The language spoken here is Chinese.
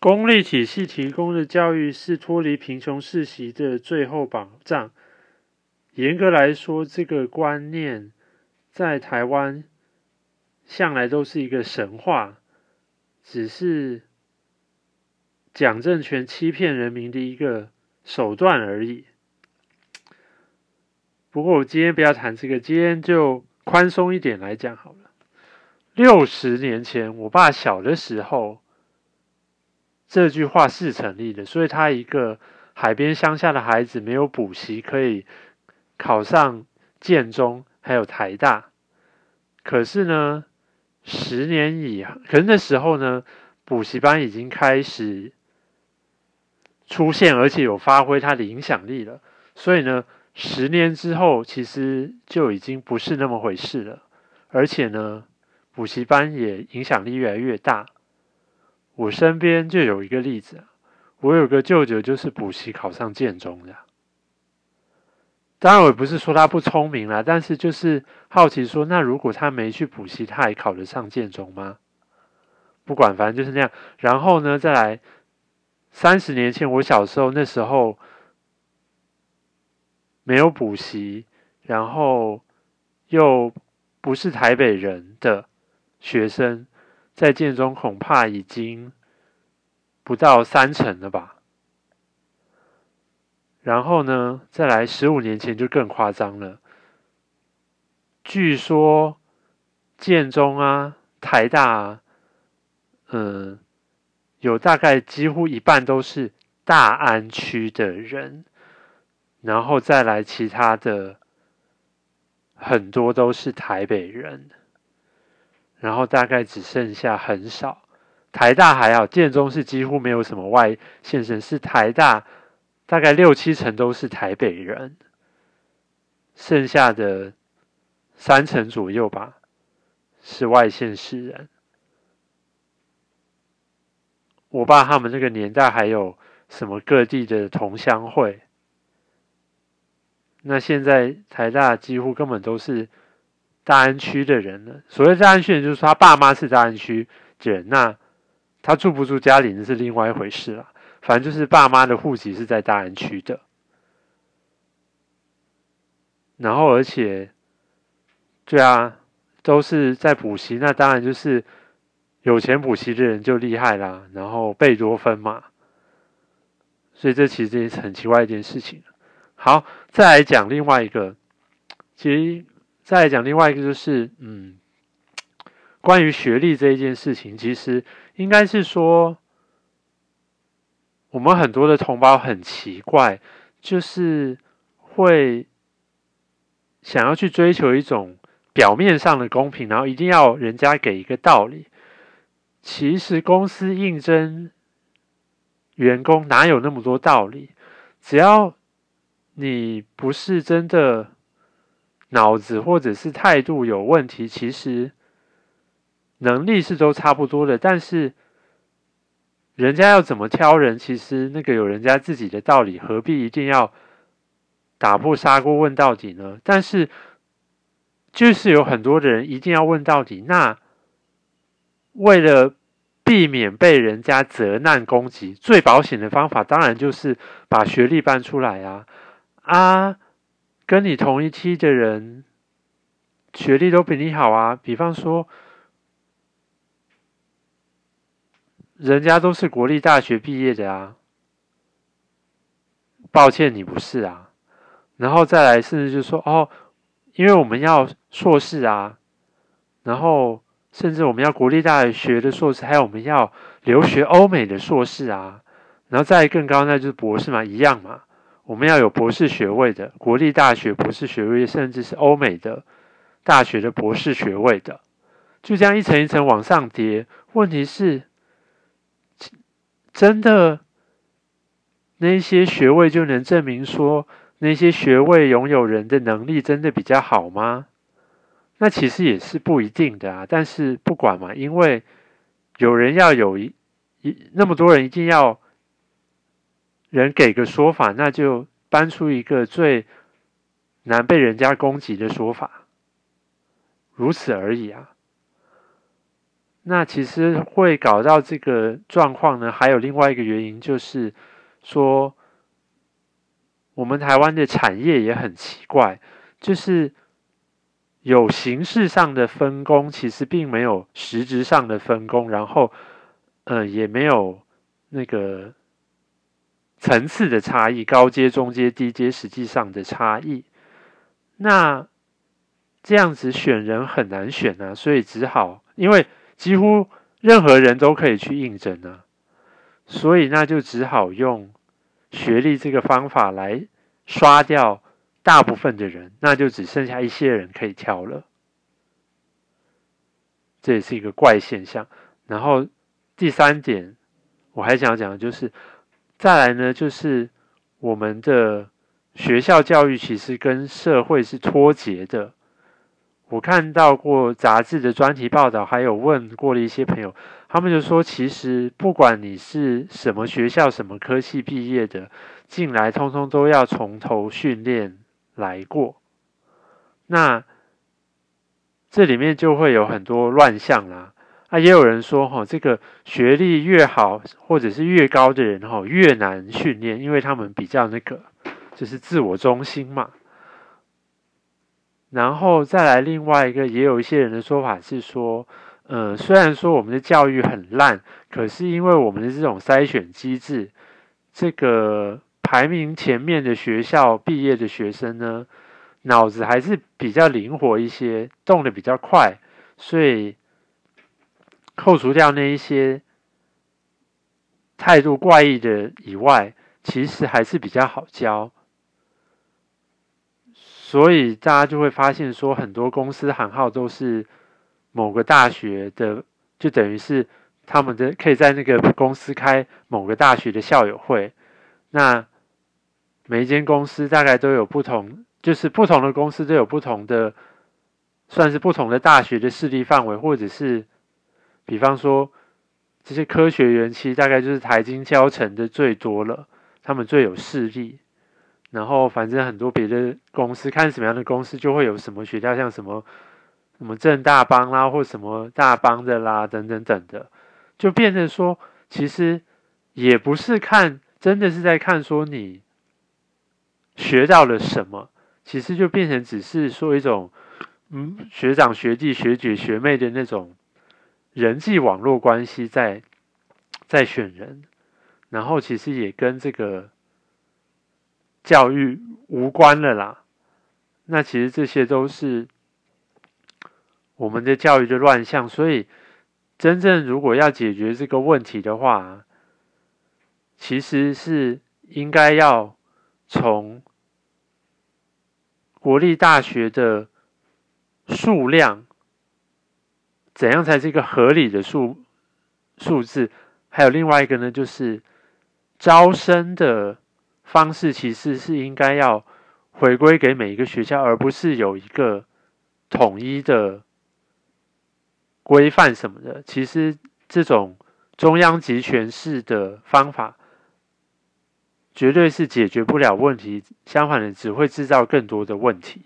公立体系提供的教育是脱离贫穷世袭的最后保障。严格来说，这个观念在台湾向来都是一个神话，只是蒋政权欺骗人民的一个手段而已。不过，我今天不要谈这个，今天就宽松一点来讲好了。六十年前，我爸小的时候。这句话是成立的，所以他一个海边乡下的孩子没有补习可以考上建中，还有台大。可是呢，十年以，可是那时候呢，补习班已经开始出现，而且有发挥它的影响力了。所以呢，十年之后，其实就已经不是那么回事了。而且呢，补习班也影响力越来越大。我身边就有一个例子，我有个舅舅就是补习考上建中的。当然，我不是说他不聪明啦，但是就是好奇说，那如果他没去补习，他还考得上建中吗？不管，反正就是那样。然后呢，再来三十年前，我小时候那时候没有补习，然后又不是台北人的学生。在建中恐怕已经不到三成了吧。然后呢，再来十五年前就更夸张了。据说建中啊、台大啊，嗯，有大概几乎一半都是大安区的人，然后再来其他的很多都是台北人。然后大概只剩下很少，台大还好，建中是几乎没有什么外县生，是台大大概六七成都是台北人，剩下的三成左右吧是外县市人。我爸他们那个年代还有什么各地的同乡会，那现在台大几乎根本都是。大安区的人呢？所谓大安区人，就是他爸妈是大安区人，那他住不住家里那是另外一回事了。反正就是爸妈的户籍是在大安区的，然后而且，对啊，都是在补习，那当然就是有钱补习的人就厉害啦，然后贝多芬嘛。所以这其实是很奇怪一件事情。好，再来讲另外一个，其实。再来讲另外一个，就是嗯，关于学历这一件事情，其实应该是说，我们很多的同胞很奇怪，就是会想要去追求一种表面上的公平，然后一定要人家给一个道理。其实公司应征员工哪有那么多道理？只要你不是真的。脑子或者是态度有问题，其实能力是都差不多的。但是人家要怎么挑人，其实那个有人家自己的道理，何必一定要打破砂锅问到底呢？但是就是有很多的人一定要问到底。那为了避免被人家责难攻击，最保险的方法当然就是把学历搬出来啊啊！跟你同一期的人，学历都比你好啊。比方说，人家都是国立大学毕业的啊。抱歉，你不是啊。然后再来，甚至就说哦，因为我们要硕士啊，然后甚至我们要国立大学的硕士，还有我们要留学欧美的硕士啊。然后再更高，那就是博士嘛，一样嘛。我们要有博士学位的，国立大学博士学位，甚至是欧美的大学的博士学位的，就这样一层一层往上叠。问题是，真的那些学位就能证明说那些学位拥有人的能力真的比较好吗？那其实也是不一定的啊。但是不管嘛，因为有人要有一一那么多人一定要。人给个说法，那就搬出一个最难被人家攻击的说法，如此而已啊。那其实会搞到这个状况呢，还有另外一个原因，就是说我们台湾的产业也很奇怪，就是有形式上的分工，其实并没有实质上的分工，然后呃也没有那个层次的差异，高阶、中阶、低阶实际上的差异。那这样子选人很难选啊，所以只好因为。几乎任何人都可以去应征啊，所以那就只好用学历这个方法来刷掉大部分的人，那就只剩下一些人可以挑了。这也是一个怪现象。然后第三点，我还想讲的就是，再来呢，就是我们的学校教育其实跟社会是脱节的。我看到过杂志的专题报道，还有问过的一些朋友，他们就说，其实不管你是什么学校、什么科系毕业的，进来通通都要从头训练来过。那这里面就会有很多乱象啦。啊，也有人说，哈，这个学历越好或者是越高的人，哈，越难训练，因为他们比较那个，就是自我中心嘛。然后再来另外一个，也有一些人的说法是说，呃，虽然说我们的教育很烂，可是因为我们的这种筛选机制，这个排名前面的学校毕业的学生呢，脑子还是比较灵活一些，动的比较快，所以扣除掉那一些态度怪异的以外，其实还是比较好教。所以大家就会发现，说很多公司行号都是某个大学的，就等于是他们的可以在那个公司开某个大学的校友会。那每一间公司大概都有不同，就是不同的公司都有不同的，算是不同的大学的势力范围，或者是比方说这些科学园区，大概就是台金交城的最多了，他们最有势力。然后，反正很多别的公司，看什么样的公司就会有什么学校，像什么什么正大帮啦，或什么大帮的啦，等等等的，就变成说，其实也不是看，真的是在看说你学到了什么，其实就变成只是说一种，嗯，学长学弟学姐学妹的那种人际网络关系在在选人，然后其实也跟这个。教育无关了啦，那其实这些都是我们的教育的乱象，所以真正如果要解决这个问题的话，其实是应该要从国立大学的数量怎样才是一个合理的数数字，还有另外一个呢，就是招生的。方式其实是应该要回归给每一个学校，而不是有一个统一的规范什么的。其实这种中央集权式的方法，绝对是解决不了问题，相反的只会制造更多的问题。